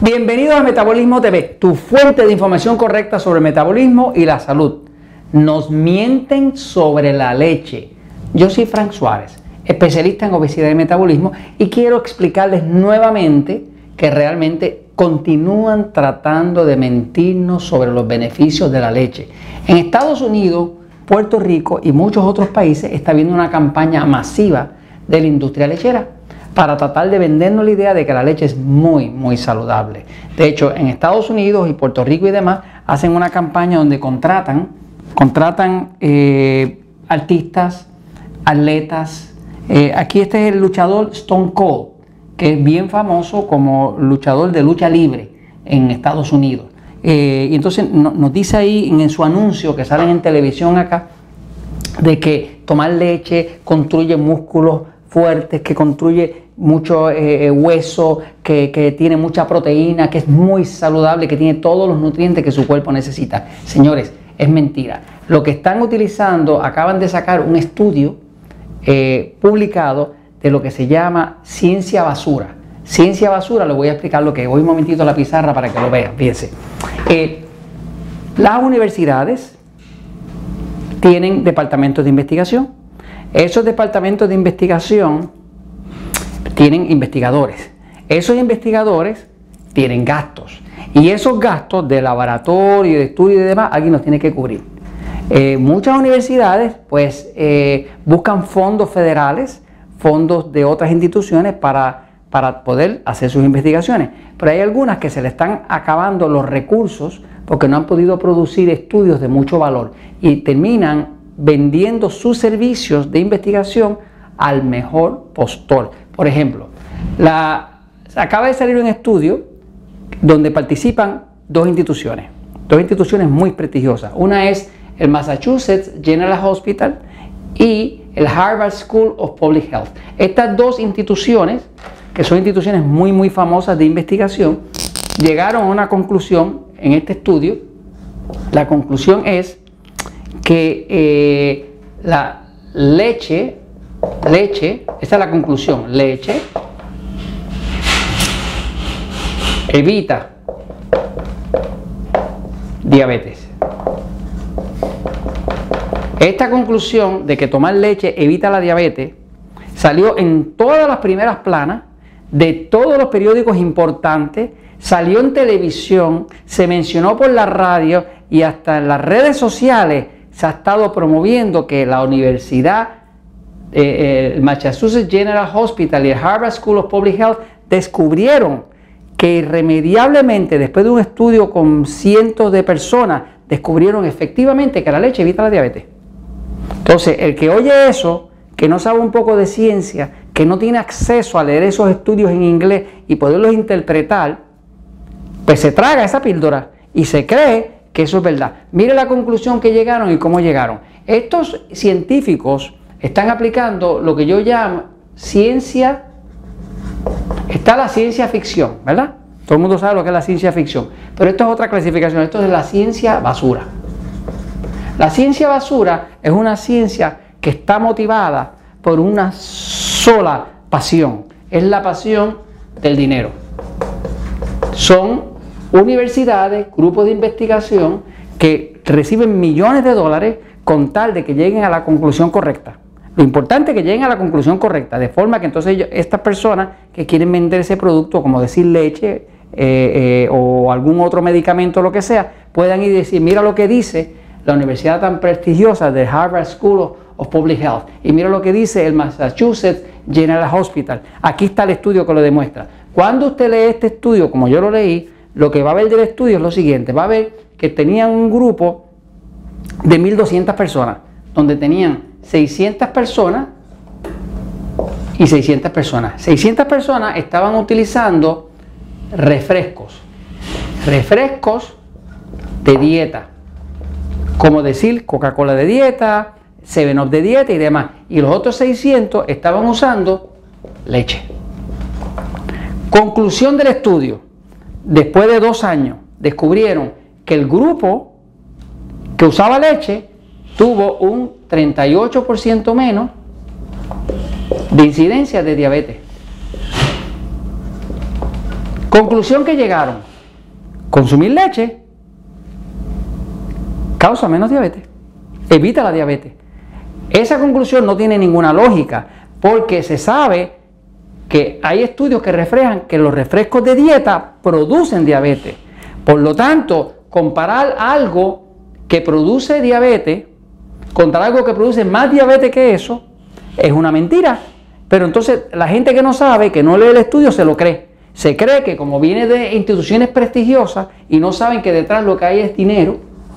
Bienvenidos a Metabolismo TV, tu fuente de información correcta sobre el metabolismo y la salud. Nos mienten sobre la leche. Yo soy Frank Suárez, especialista en obesidad y metabolismo, y quiero explicarles nuevamente que realmente continúan tratando de mentirnos sobre los beneficios de la leche. En Estados Unidos, Puerto Rico y muchos otros países está habiendo una campaña masiva de la industria lechera para tratar de vendernos la idea de que la leche es muy, muy saludable. De hecho, en Estados Unidos y Puerto Rico y demás hacen una campaña donde contratan, contratan eh, artistas, atletas. Eh, aquí este es el luchador Stone Cold, que es bien famoso como luchador de lucha libre en Estados Unidos. Eh, y entonces nos dice ahí en su anuncio que salen en televisión acá, de que tomar leche construye músculos fuertes, que construye mucho eh, eh, hueso, que, tiene mucha proteína, que es muy saludable, que tiene todos los nutrientes que su cuerpo necesita. Señores, es mentira. Lo que están utilizando, acaban de sacar un estudio eh, publicado de lo que se llama ciencia basura. Ciencia basura, le voy a explicar lo que. Voy un momentito a la pizarra para que lo vean. Fíjense. las universidades tienen departamentos de investigación. Esos departamentos de investigación tienen investigadores. Esos investigadores tienen gastos. Y esos gastos de laboratorio, de estudio y demás, alguien los tiene que cubrir. Eh, muchas universidades pues eh, buscan fondos federales, fondos de otras instituciones para, para poder hacer sus investigaciones. Pero hay algunas que se le están acabando los recursos porque no han podido producir estudios de mucho valor y terminan vendiendo sus servicios de investigación al mejor postor. Por ejemplo, acaba de salir un estudio donde participan dos instituciones, dos instituciones muy prestigiosas. Una es el Massachusetts General Hospital y el Harvard School of Public Health. Estas dos instituciones, que son instituciones muy, muy famosas de investigación, llegaron a una conclusión en este estudio. La conclusión es que eh, la leche leche, esta es la conclusión, leche evita diabetes. Esta conclusión de que tomar leche evita la diabetes salió en todas las primeras planas de todos los periódicos importantes, salió en televisión, se mencionó por la radio y hasta en las redes sociales se ha estado promoviendo que la universidad eh, eh, el Massachusetts General Hospital y el Harvard School of Public Health descubrieron que irremediablemente, después de un estudio con cientos de personas, descubrieron efectivamente que la leche evita la diabetes. Entonces, el que oye eso, que no sabe un poco de ciencia, que no tiene acceso a leer esos estudios en inglés y poderlos interpretar, pues se traga esa píldora y se cree eso es verdad. Mire la conclusión que llegaron y cómo llegaron. Estos científicos están aplicando lo que yo llamo ciencia, está la ciencia ficción, ¿verdad? Todo el mundo sabe lo que es la ciencia ficción, pero esto es otra clasificación, esto es la ciencia basura. La ciencia basura es una ciencia que está motivada por una sola pasión, es la pasión del dinero. Son universidades, grupos de investigación que reciben millones de dólares con tal de que lleguen a la conclusión correcta. Lo importante es que lleguen a la conclusión correcta, de forma que entonces estas personas que quieren vender ese producto, como decir leche eh, eh, o algún otro medicamento, lo que sea, puedan ir y decir, mira lo que dice la universidad tan prestigiosa de Harvard School of Public Health y mira lo que dice el Massachusetts General Hospital. Aquí está el estudio que lo demuestra. Cuando usted lee este estudio, como yo lo leí, lo que va a ver del estudio es lo siguiente, va a ver que tenían un grupo de 1.200 personas, donde tenían 600 personas y 600 personas. 600 personas estaban utilizando refrescos, refrescos de dieta, como decir Coca-Cola de dieta, Seven Up de dieta y demás. Y los otros 600 estaban usando leche. Conclusión del estudio. Después de dos años, descubrieron que el grupo que usaba leche tuvo un 38% menos de incidencia de diabetes. Conclusión que llegaron. Consumir leche causa menos diabetes. Evita la diabetes. Esa conclusión no tiene ninguna lógica porque se sabe que hay estudios que reflejan que los refrescos de dieta producen diabetes. Por lo tanto, comparar algo que produce diabetes contra algo que produce más diabetes que eso es una mentira. Pero entonces la gente que no sabe, que no lee el estudio, se lo cree. Se cree que como viene de instituciones prestigiosas y no saben que detrás lo que hay es dinero,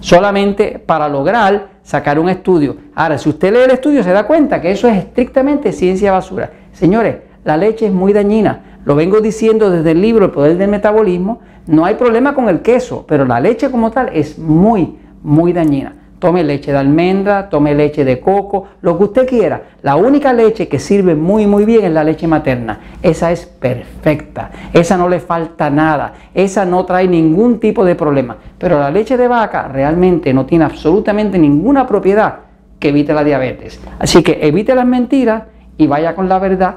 solamente para lograr sacar un estudio. Ahora, si usted lee el estudio, se da cuenta que eso es estrictamente ciencia basura. Señores, la leche es muy dañina. Lo vengo diciendo desde el libro El Poder del Metabolismo. No hay problema con el queso, pero la leche como tal es muy, muy dañina. Tome leche de almendra, tome leche de coco, lo que usted quiera. La única leche que sirve muy muy bien es la leche materna. Esa es perfecta. Esa no le falta nada. Esa no trae ningún tipo de problema. Pero la leche de vaca realmente no tiene absolutamente ninguna propiedad que evite la diabetes. Así que evite las mentiras y vaya con la verdad,